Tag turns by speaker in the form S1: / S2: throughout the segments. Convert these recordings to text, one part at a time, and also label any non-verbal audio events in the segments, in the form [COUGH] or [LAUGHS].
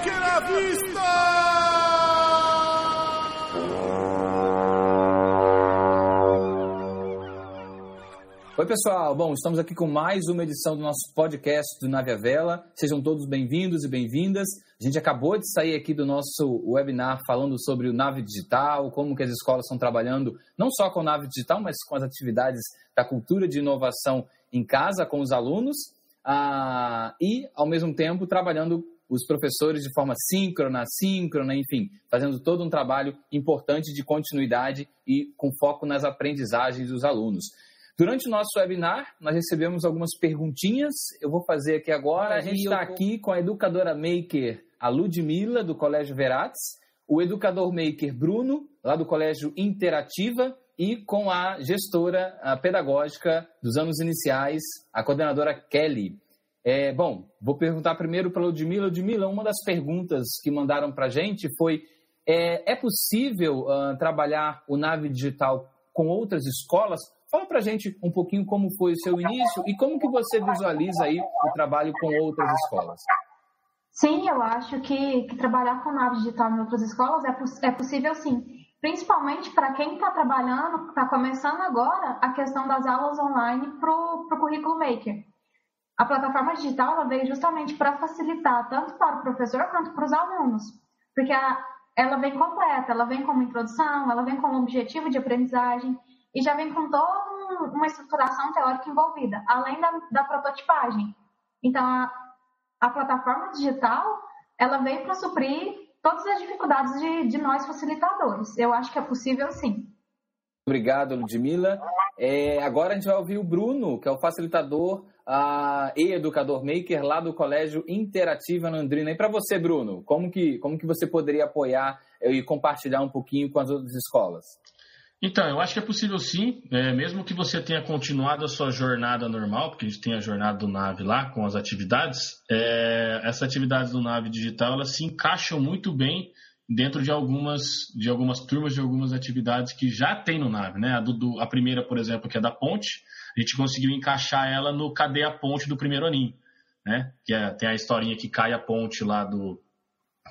S1: À vista!
S2: Oi, pessoal. Bom, estamos aqui com mais uma edição do nosso podcast do Nave à Vela. Sejam todos bem-vindos e bem-vindas. A gente acabou de sair aqui do nosso webinar falando sobre o Nave Digital, como que as escolas estão trabalhando não só com o Nave Digital, mas com as atividades da cultura de inovação em casa com os alunos ah, e, ao mesmo tempo, trabalhando os professores de forma síncrona, síncrona, enfim, fazendo todo um trabalho importante de continuidade e com foco nas aprendizagens dos alunos. Durante o nosso webinar, nós recebemos algumas perguntinhas. Eu vou fazer aqui agora. A gente está aqui com a educadora maker, a Ludmilla, do Colégio Verates, o educador maker Bruno, lá do Colégio Interativa, e com a gestora a pedagógica dos anos iniciais, a coordenadora Kelly. É, bom, vou perguntar primeiro para a Ludmilla. Ludmilla, uma das perguntas que mandaram para a gente foi: é, é possível uh, trabalhar o Nave Digital com outras escolas? Fala para a gente um pouquinho como foi o seu início e como que você visualiza aí o trabalho com outras escolas.
S3: Sim, eu acho que, que trabalhar com nave digital em outras escolas é, é possível sim. Principalmente para quem está trabalhando, está começando agora a questão das aulas online para o currículo Maker. A plataforma digital ela veio justamente para facilitar tanto para o professor quanto para os alunos, porque a, ela vem completa, ela vem como introdução, ela vem como objetivo de aprendizagem, e já vem com toda uma estruturação teórica envolvida, além da, da prototipagem. Então, a, a, plataforma digital, ela veio para suprir todas as dificuldades de, de, nós facilitadores. Eu acho que é possível, sim.
S2: Obrigado, Ludmilla. É, agora a gente vai ouvir o Bruno, que é o facilitador uh, e educador maker lá do Colégio Interativa Andrina. E para você, Bruno, como que, como que você poderia apoiar e compartilhar um pouquinho com as outras escolas?
S4: Então, eu acho que é possível sim, é, mesmo que você tenha continuado a sua jornada normal, porque a gente tem a jornada do Nave lá com as atividades, é, essas atividades do Nave Digital elas se encaixam muito bem dentro de algumas, de algumas turmas, de algumas atividades que já tem no Nave. Né? A, do, a primeira, por exemplo, que é da ponte, a gente conseguiu encaixar ela no Cadê a Ponte do primeiro aninho. Né? Que é, tem a historinha que cai a ponte lá do,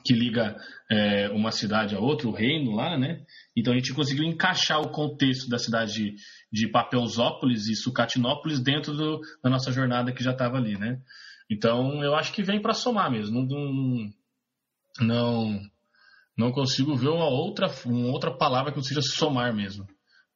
S4: que liga é, uma cidade a outra, o reino lá, né? Então a gente conseguiu encaixar o contexto da cidade de, de Papelzópolis e Sucatinópolis dentro do, da nossa jornada que já estava ali, né? Então eu acho que vem para somar mesmo. Não, não, não consigo ver uma outra, uma outra palavra que não seja somar mesmo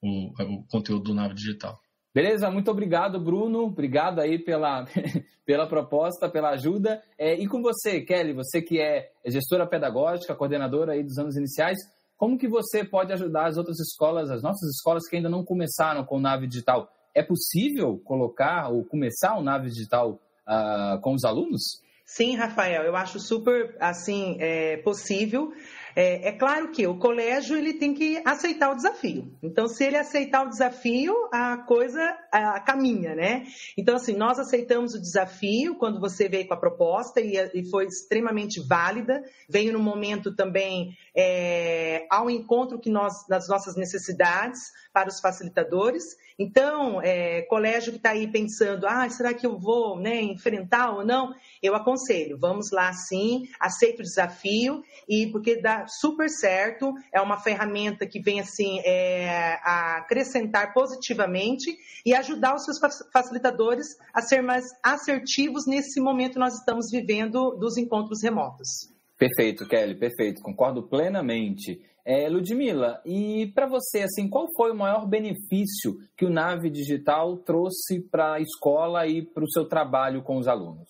S4: o, o conteúdo do Nave Digital.
S2: Beleza, muito obrigado, Bruno. Obrigado aí pela, [LAUGHS] pela proposta, pela ajuda. É, e com você, Kelly, você que é gestora pedagógica, coordenadora aí dos anos iniciais, como que você pode ajudar as outras escolas, as nossas escolas que ainda não começaram com Nave Digital? É possível colocar ou começar o Nave Digital uh, com os alunos?
S5: Sim, Rafael, eu acho super assim é, possível. É, é, claro que o colégio ele tem que aceitar o desafio. Então, se ele aceitar o desafio, a coisa a, caminha, né? Então, assim, nós aceitamos o desafio quando você veio com a proposta e, e foi extremamente válida. Veio no momento também é, ao encontro que nós das nossas necessidades para os facilitadores. Então, é, colégio que está aí pensando, ah, será que eu vou né, enfrentar ou não? Eu aconselho, vamos lá sim, aceita o desafio e porque dá super certo, é uma ferramenta que vem assim é, a acrescentar positivamente e ajudar os seus facilitadores a ser mais assertivos nesse momento que nós estamos vivendo dos encontros remotos.
S2: Perfeito, Kelly, perfeito, concordo plenamente. É, Ludmila, e para você, assim, qual foi o maior benefício que o Nave Digital trouxe para a escola e para o seu trabalho com os alunos?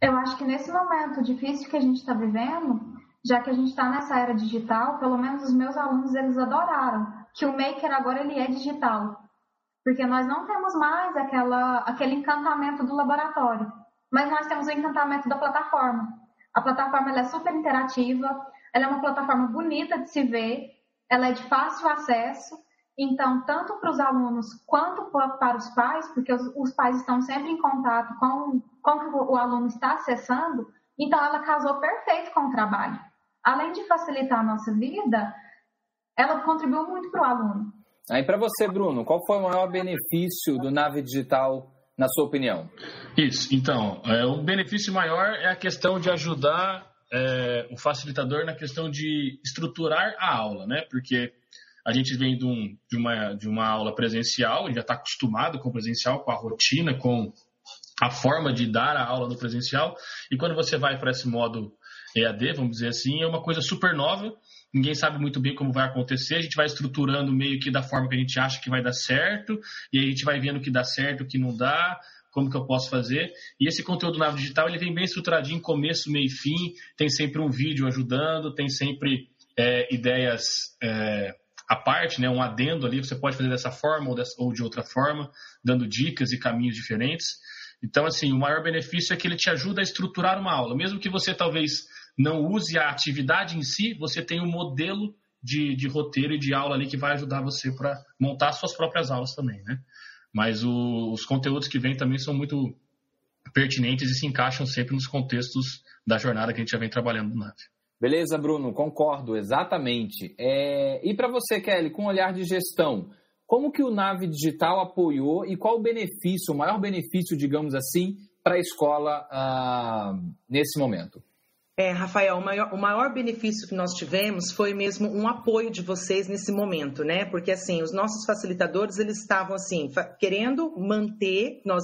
S3: Eu acho que nesse momento difícil que a gente está vivendo, já que a gente está nessa era digital, pelo menos os meus alunos eles adoraram. Que o Maker agora ele é digital, porque nós não temos mais aquela, aquele encantamento do laboratório, mas nós temos o encantamento da plataforma. A plataforma ela é super interativa, ela é uma plataforma bonita de se ver, ela é de fácil acesso, então, tanto para os alunos quanto para os pais, porque os, os pais estão sempre em contato com, com o que o aluno está acessando, então ela casou perfeito com o trabalho. Além de facilitar a nossa vida, ela contribuiu muito para o aluno.
S2: Aí para você, Bruno, qual foi o maior benefício do Nave Digital, na sua opinião?
S4: Isso, então, é, o benefício maior é a questão de ajudar é, o facilitador na questão de estruturar a aula, né? Porque a gente vem de, um, de, uma, de uma aula presencial, já está acostumado com o presencial, com a rotina, com a forma de dar a aula no presencial, e quando você vai para esse modo EAD, vamos dizer assim, é uma coisa super nova, ninguém sabe muito bem como vai acontecer, a gente vai estruturando meio que da forma que a gente acha que vai dar certo, e a gente vai vendo o que dá certo, o que não dá, como que eu posso fazer. E esse conteúdo na digital, ele vem bem estruturadinho, começo, meio e fim, tem sempre um vídeo ajudando, tem sempre é, ideias é, à parte, né, um adendo ali, você pode fazer dessa forma ou, dessa, ou de outra forma, dando dicas e caminhos diferentes. Então, assim, o maior benefício é que ele te ajuda a estruturar uma aula. Mesmo que você talvez não use a atividade em si, você tem um modelo de, de roteiro e de aula ali que vai ajudar você para montar suas próprias aulas também, né? Mas o, os conteúdos que vêm também são muito pertinentes e se encaixam sempre nos contextos da jornada que a gente já vem trabalhando no NAV.
S2: Beleza, Bruno, concordo, exatamente. É... E para você, Kelly, com um olhar de gestão, como que o Nave Digital apoiou e qual o benefício, o maior benefício, digamos assim, para a escola ah, nesse momento?
S5: É, Rafael, o maior, o maior, benefício que nós tivemos foi mesmo um apoio de vocês nesse momento, né? Porque assim, os nossos facilitadores eles estavam assim querendo manter nós,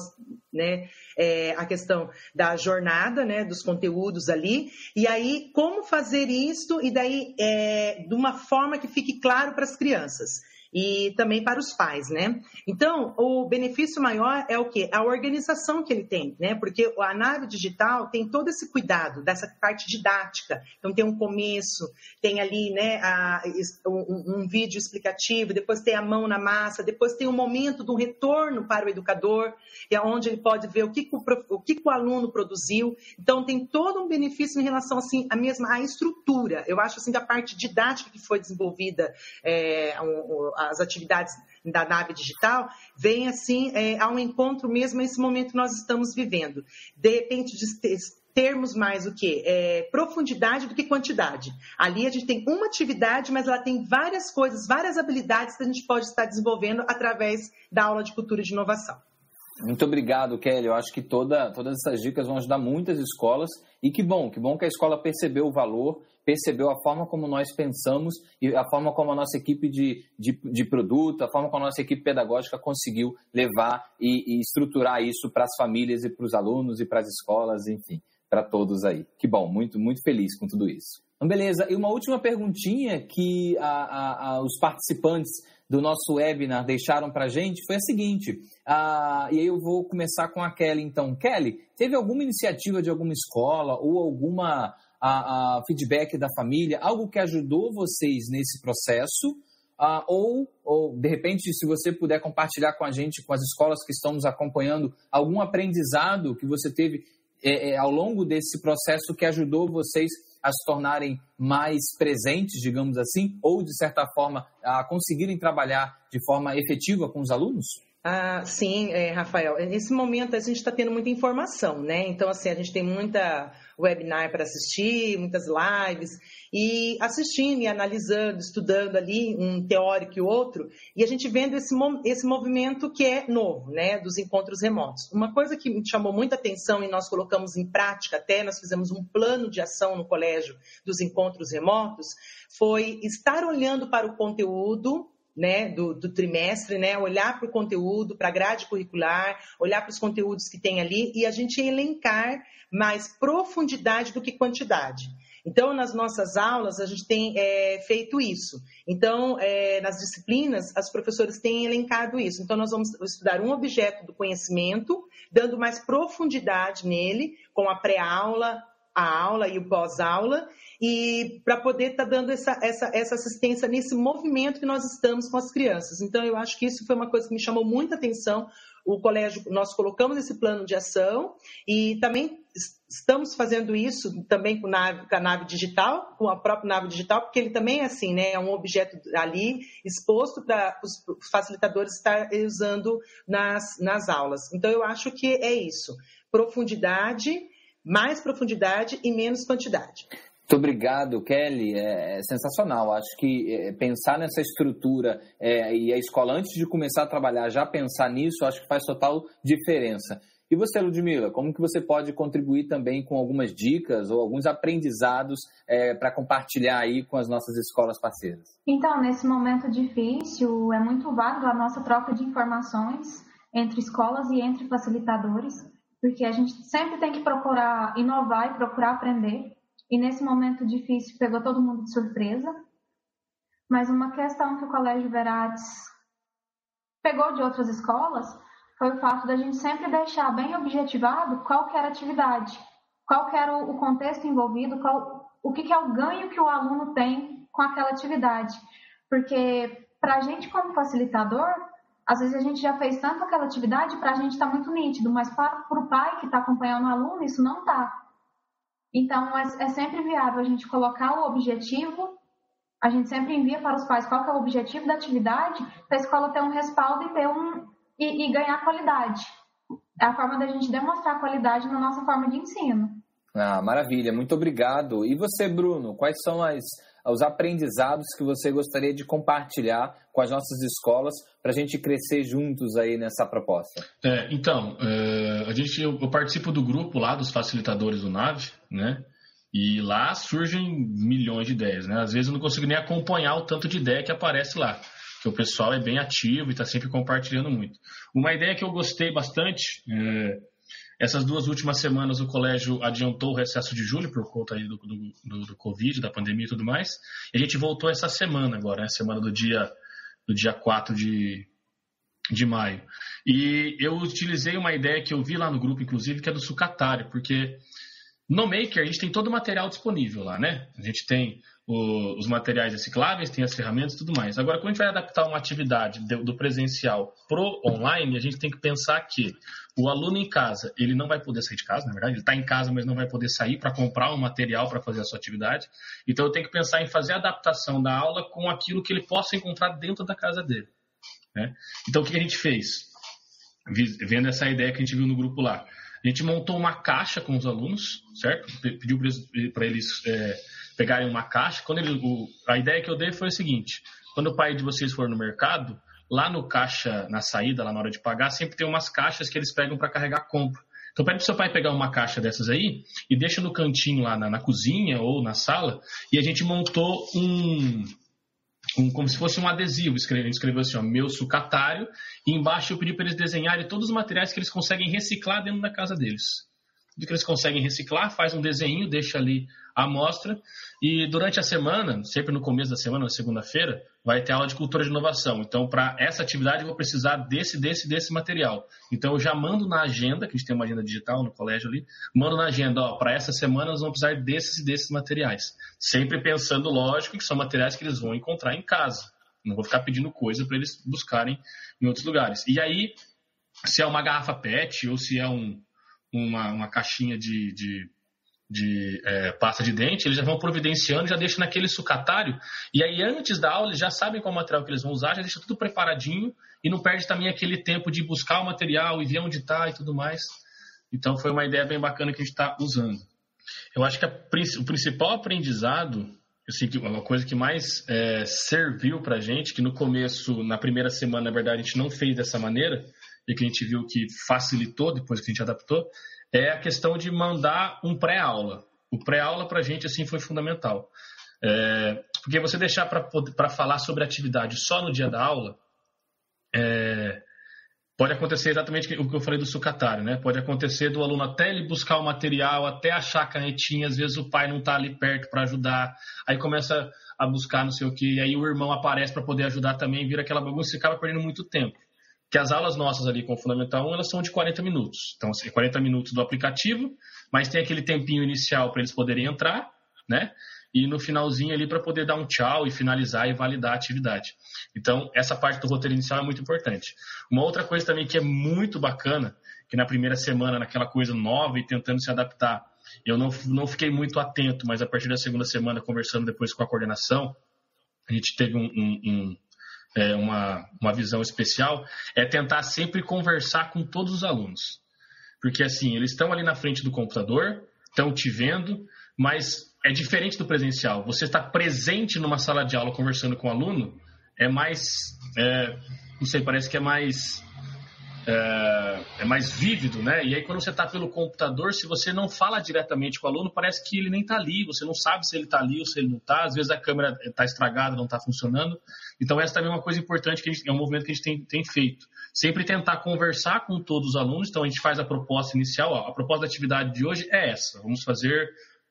S5: né, é, a questão da jornada, né, dos conteúdos ali. E aí, como fazer isso e daí é, de uma forma que fique claro para as crianças e também para os pais, né? Então, o benefício maior é o quê? A organização que ele tem, né? Porque a nave digital tem todo esse cuidado dessa parte didática. Então, tem um começo, tem ali, né, a, um, um, vídeo explicativo, depois tem a mão na massa, depois tem um momento um retorno para o educador, é onde ele pode ver o que, o, o, que, o aluno produziu. Então, tem todo um benefício em relação, assim, à mesma à estrutura. Eu acho, assim, da parte didática que foi desenvolvida, é, um, as atividades da nave digital, vem assim é, ao encontro mesmo nesse momento que nós estamos vivendo. De repente, de termos mais o que? É, profundidade do que quantidade. Ali a gente tem uma atividade, mas ela tem várias coisas, várias habilidades que a gente pode estar desenvolvendo através da aula de cultura de inovação.
S2: Muito obrigado, Kelly. Eu acho que toda, todas essas dicas vão ajudar muitas escolas. E que bom, que bom que a escola percebeu o valor percebeu a forma como nós pensamos e a forma como a nossa equipe de, de, de produto, a forma como a nossa equipe pedagógica conseguiu levar e, e estruturar isso para as famílias e para os alunos e para as escolas, enfim, para todos aí. Que bom, muito, muito feliz com tudo isso. Então, beleza, e uma última perguntinha que a, a, a, os participantes do nosso webinar deixaram para a gente foi a seguinte, e aí eu vou começar com a Kelly então. Kelly, teve alguma iniciativa de alguma escola ou alguma a, a feedback da família, algo que ajudou vocês nesse processo, uh, ou, ou, de repente, se você puder compartilhar com a gente, com as escolas que estão nos acompanhando, algum aprendizado que você teve é, é, ao longo desse processo que ajudou vocês a se tornarem mais presentes, digamos assim, ou, de certa forma, a conseguirem trabalhar de forma efetiva com os alunos?
S5: Ah, sim, é, Rafael. Nesse momento a gente está tendo muita informação, né? Então, assim, a gente tem muita webinar para assistir, muitas lives, e assistindo e analisando, estudando ali um teórico e outro, e a gente vendo esse, esse movimento que é novo, né? Dos encontros remotos. Uma coisa que me chamou muita atenção e nós colocamos em prática até, nós fizemos um plano de ação no colégio dos encontros remotos, foi estar olhando para o conteúdo né, do, do, trimestre, né, olhar para o conteúdo, para a grade curricular, olhar para os conteúdos que tem ali e a gente elencar mais profundidade do que quantidade. Então, nas nossas aulas, a gente tem é, feito isso. Então, é, nas disciplinas, as professoras têm elencado isso. Então, nós vamos estudar um objeto do conhecimento, dando mais profundidade nele, com a pré-aula, a aula e o pós-aula, e para poder estar tá dando essa, essa, essa assistência nesse movimento que nós estamos com as crianças. Então, eu acho que isso foi uma coisa que me chamou muita atenção. O colégio, nós colocamos esse plano de ação e também estamos fazendo isso também com, nave, com a nave digital, com a própria nave digital, porque ele também é assim, né? É um objeto ali exposto para os facilitadores estar usando nas, nas aulas. Então, eu acho que é isso. Profundidade, mais profundidade e menos quantidade.
S2: Muito obrigado, Kelly. É, é sensacional. Acho que é, pensar nessa estrutura é, e a escola, antes de começar a trabalhar, já pensar nisso, acho que faz total diferença. E você, Ludmila, como que você pode contribuir também com algumas dicas ou alguns aprendizados é, para compartilhar aí com as nossas escolas parceiras?
S3: Então, nesse momento difícil, é muito válido a nossa troca de informações entre escolas e entre facilitadores, porque a gente sempre tem que procurar inovar e procurar aprender. E nesse momento difícil, pegou todo mundo de surpresa. Mas uma questão que o Colégio Verates pegou de outras escolas foi o fato da gente sempre deixar bem objetivado qual que era a atividade, qual era o contexto envolvido, qual, o que, que é o ganho que o aluno tem com aquela atividade. Porque para a gente como facilitador, às vezes a gente já fez tanto aquela atividade para a gente está muito nítido, mas para o pai que está acompanhando o aluno, isso não está. Então, é, é, sempre viável a gente colocar o objetivo, a gente sempre envia para os pais qual é o objetivo da atividade, para a escola ter um respaldo e, ter um, e, e ganhar qualidade. É a forma da gente demonstrar qualidade na nossa forma de ensino.
S2: Ah, maravilha, muito obrigado. E você, Bruno, quais são as, os aprendizados que você gostaria de compartilhar com as nossas escolas para a gente crescer juntos aí nessa proposta?
S4: É, então, é, a gente, eu, eu, participo do grupo lá dos facilitadores do NAVE, né? E lá surgem milhões de ideias, né? Às vezes eu não consigo nem acompanhar o tanto de ideia que aparece lá, porque o pessoal é bem ativo e está sempre compartilhando muito. Uma ideia que eu gostei bastante é, essas duas últimas semanas o colégio adiantou o recesso de julho por conta aí do, do, do, do Covid, da pandemia e tudo mais. E a gente voltou essa semana agora, né? Semana do dia, do dia 4 de, de maio. E eu utilizei uma ideia que eu vi lá no grupo, inclusive, que é do sucatário, porque no Maker a gente tem todo o material disponível lá, né? A gente tem o, os materiais recicláveis, tem as ferramentas e tudo mais. Agora, quando a gente vai adaptar uma atividade do, do presencial pro online, a gente tem que pensar que o aluno em casa, ele não vai poder sair de casa, na verdade, ele está em casa, mas não vai poder sair para comprar um material para fazer a sua atividade. Então, eu tenho que pensar em fazer a adaptação da aula com aquilo que ele possa encontrar dentro da casa dele. Né? Então, o que a gente fez? Vendo essa ideia que a gente viu no grupo lá. A gente montou uma caixa com os alunos, certo? Pediu para eles é, pegarem uma caixa. Quando ele, o, a ideia que eu dei foi o seguinte: quando o pai de vocês for no mercado, lá no caixa, na saída, lá na hora de pagar, sempre tem umas caixas que eles pegam para carregar compra. Então pede para seu pai pegar uma caixa dessas aí e deixa no cantinho lá na, na cozinha ou na sala. E a gente montou um, um, como se fosse um adesivo. Escreveu, escreveu assim, ó, meu sucatário, e embaixo eu pedi para eles desenharem todos os materiais que eles conseguem reciclar dentro da casa deles. Do que eles conseguem reciclar, faz um desenho, deixa ali a amostra, e durante a semana, sempre no começo da semana, na segunda-feira, vai ter aula de cultura de inovação. Então, para essa atividade, eu vou precisar desse, desse, desse material. Então, eu já mando na agenda, que a gente tem uma agenda digital no colégio ali, mando na agenda, ó, para essa semana nós vamos precisar desses e desses materiais. Sempre pensando, lógico, que são materiais que eles vão encontrar em casa. Não vou ficar pedindo coisa para eles buscarem em outros lugares. E aí, se é uma garrafa PET ou se é um, uma, uma caixinha de, de de é, pasta de dente, eles já vão providenciando, já deixam naquele sucatário, e aí antes da aula eles já sabem qual material que eles vão usar, já deixa tudo preparadinho e não perde também aquele tempo de buscar o material e ver onde está e tudo mais. Então foi uma ideia bem bacana que a gente está usando. Eu acho que a, o principal aprendizado, assim, uma coisa que mais é, serviu para gente, que no começo, na primeira semana, na verdade, a gente não fez dessa maneira, e que a gente viu que facilitou depois que a gente adaptou, é a questão de mandar um pré-aula. O pré-aula para a gente assim foi fundamental. É, porque você deixar para falar sobre atividade só no dia da aula, é, pode acontecer exatamente o que eu falei do sucatário, né? Pode acontecer do aluno até ele buscar o material, até achar a canetinha, às vezes o pai não está ali perto para ajudar, aí começa a buscar não sei o que, aí o irmão aparece para poder ajudar também, vira aquela bagunça e acaba perdendo muito tempo que as aulas nossas ali com o Fundamental 1, elas são de 40 minutos. Então, assim, 40 minutos do aplicativo, mas tem aquele tempinho inicial para eles poderem entrar, né? E no finalzinho ali para poder dar um tchau e finalizar e validar a atividade. Então, essa parte do roteiro inicial é muito importante. Uma outra coisa também que é muito bacana, que na primeira semana, naquela coisa nova e tentando se adaptar, eu não, não fiquei muito atento, mas a partir da segunda semana, conversando depois com a coordenação, a gente teve um, um, um é, uma, uma visão especial, é tentar sempre conversar com todos os alunos. Porque assim, eles estão ali na frente do computador, estão te vendo, mas é diferente do presencial. Você está presente numa sala de aula conversando com o aluno, é mais. É, não sei, parece que é mais. É, é, mais vívido, né? E aí quando você está pelo computador, se você não fala diretamente com o aluno, parece que ele nem está ali, você não sabe se ele está ali ou se ele não está, às vezes a câmera está estragada, não está funcionando. Então essa também é uma coisa importante, que gente, é um movimento que a gente tem, tem, feito. Sempre tentar conversar com todos os alunos, então a gente faz a proposta inicial, ó, a proposta da atividade de hoje é essa, vamos fazer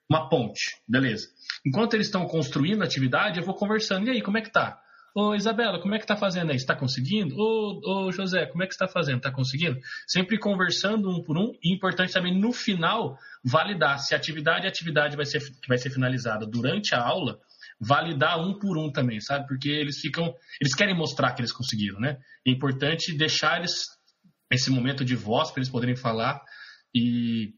S4: uma ponte, beleza. Enquanto eles estão construindo a atividade, eu vou conversando, e aí, como é que tá? Ô Isabela, como é que tá fazendo aí? Está conseguindo? Ô, ô José, como é que está fazendo? Está conseguindo? Sempre conversando um por um e importante também no final validar se a atividade atividade vai ser, que vai ser finalizada durante a aula, validar um por um também, sabe? Porque eles ficam, eles querem mostrar que eles conseguiram, né? É importante deixar eles esse momento de voz para eles poderem falar e,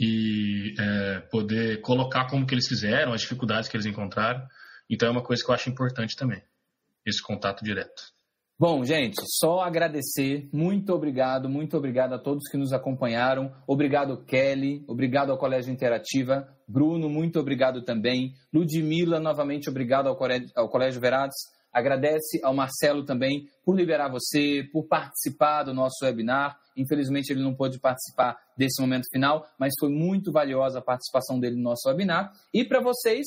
S4: e é, poder colocar como que eles fizeram, as dificuldades que eles encontraram. Então é uma coisa que eu acho importante também esse contato direto.
S2: Bom, gente, só agradecer. Muito obrigado, muito obrigado a todos que nos acompanharam. Obrigado, Kelly. Obrigado ao Colégio Interativa. Bruno, muito obrigado também. Ludmila, novamente obrigado ao Colégio, Verados. Agradece ao Marcelo também por liberar você, por participar do nosso webinar. Infelizmente, ele não pôde participar desse momento final, mas foi muito valiosa a participação dele no nosso webinar. E para vocês,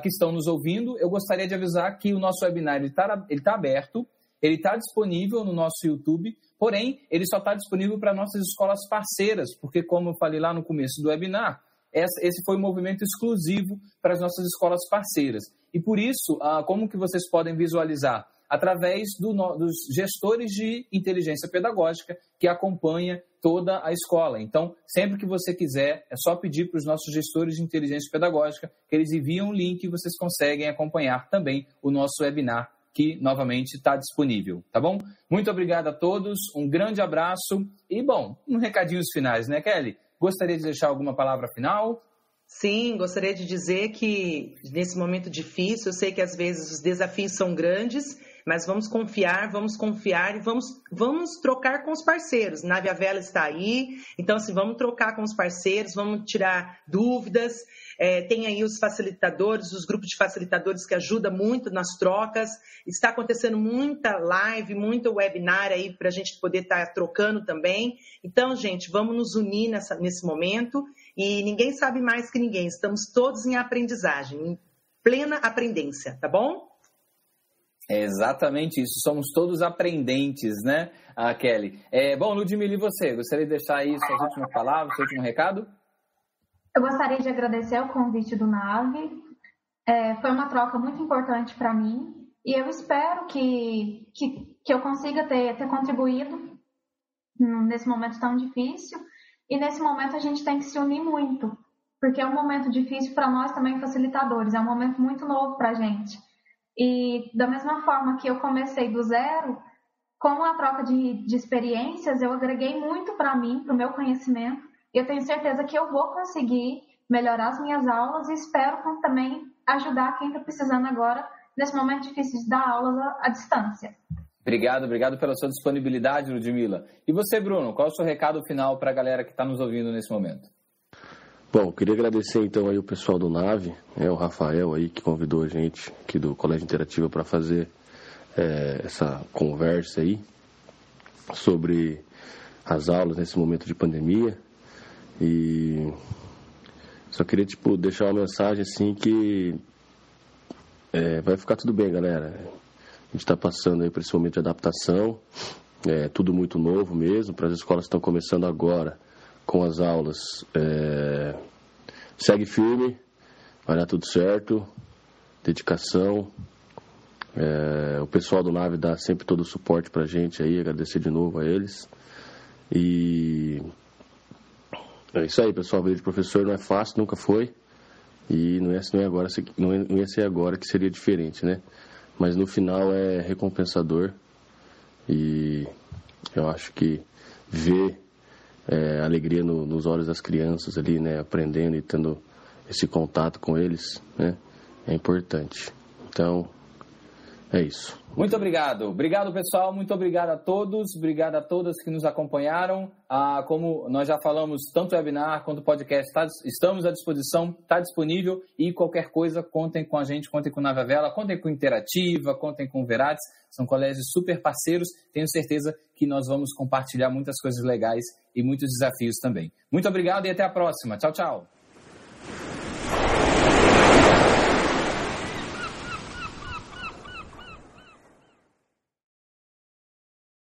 S2: que estão nos ouvindo, eu gostaria de avisar que o nosso webinar está ele tá aberto, ele está disponível no nosso YouTube, porém, ele só está disponível para nossas escolas parceiras, porque, como eu falei lá no começo do webinar, esse foi um movimento exclusivo para as nossas escolas parceiras. E por isso, ah, como que vocês podem visualizar? Através do, dos gestores de inteligência pedagógica que acompanha toda a escola. Então, sempre que você quiser, é só pedir para os nossos gestores de inteligência pedagógica que eles enviam um link e vocês conseguem acompanhar também o nosso webinar que novamente está disponível, tá bom? Muito obrigado a todos, um grande abraço e, bom, um recadinhos finais, né, Kelly? Gostaria de deixar alguma palavra final?
S5: Sim, gostaria de dizer que nesse momento difícil, eu sei que às vezes os desafios são grandes, mas vamos confiar, vamos confiar e vamos, vamos trocar com os parceiros. Nave a Vela está aí, então assim, vamos trocar com os parceiros, vamos tirar dúvidas. É, tem aí os facilitadores, os grupos de facilitadores que ajudam muito nas trocas. Está acontecendo muita live, muita webinar aí para a gente poder estar tá trocando também. Então, gente, vamos nos unir nessa, nesse momento e ninguém sabe mais que ninguém. Estamos todos em aprendizagem, em plena aprendência, tá bom?
S2: É exatamente isso. Somos todos aprendentes, né, a Kelly? É, bom, Ludmila, e você? Gostaria de deixar aí suas últimas palavras, seu último recado?
S3: Eu gostaria de agradecer o convite do NAVE. É, foi uma troca muito importante para mim e eu espero que, que, que eu consiga ter, ter contribuído nesse momento tão difícil. E nesse momento a gente tem que se unir muito, porque é um momento difícil para nós também facilitadores, é um momento muito novo para a gente. E da mesma forma que eu comecei do zero, com a troca de, de experiências, eu agreguei muito para mim, para o meu conhecimento. E eu tenho certeza que eu vou conseguir melhorar as minhas aulas e espero também ajudar quem está precisando agora, nesse momento difícil de dar aulas à, à distância.
S2: Obrigado, obrigado pela sua disponibilidade, Ludmila. E você, Bruno, qual é o seu recado final para a galera que está nos ouvindo nesse momento?
S6: Bom, queria agradecer então aí o pessoal do Nave, é o Rafael aí que convidou a gente aqui do Colégio Interativa para fazer é, essa conversa aí sobre as aulas nesse momento de pandemia e só queria tipo deixar uma mensagem assim que é, vai ficar tudo bem, galera. A gente está passando aí por esse momento de adaptação, é tudo muito novo mesmo, para as escolas que estão começando agora com as aulas. É... Segue firme, vai dar tudo certo, dedicação. É... O pessoal do Nave dá sempre todo o suporte para a gente aí, agradecer de novo a eles. E é isso aí, pessoal. A vida de professor não é fácil, nunca foi. E não ia, não, é agora, não ia ser agora que seria diferente, né? Mas no final é recompensador. E eu acho que ver é, alegria no, nos olhos das crianças ali, né, aprendendo e tendo esse contato com eles, né, é importante. Então, É isso.
S2: Muito obrigado. Obrigado, pessoal. Muito obrigado a todos. Obrigado a todas que nos acompanharam. Ah, como nós já falamos, tanto o webinar quanto o podcast, tá, estamos à disposição, está disponível. E qualquer coisa, contem com a gente, contem com Nave Vela, contem com Interativa, contem com Verates. São colégios super parceiros. Tenho certeza que nós vamos compartilhar muitas coisas legais e muitos desafios também. Muito obrigado e até a próxima. Tchau, tchau.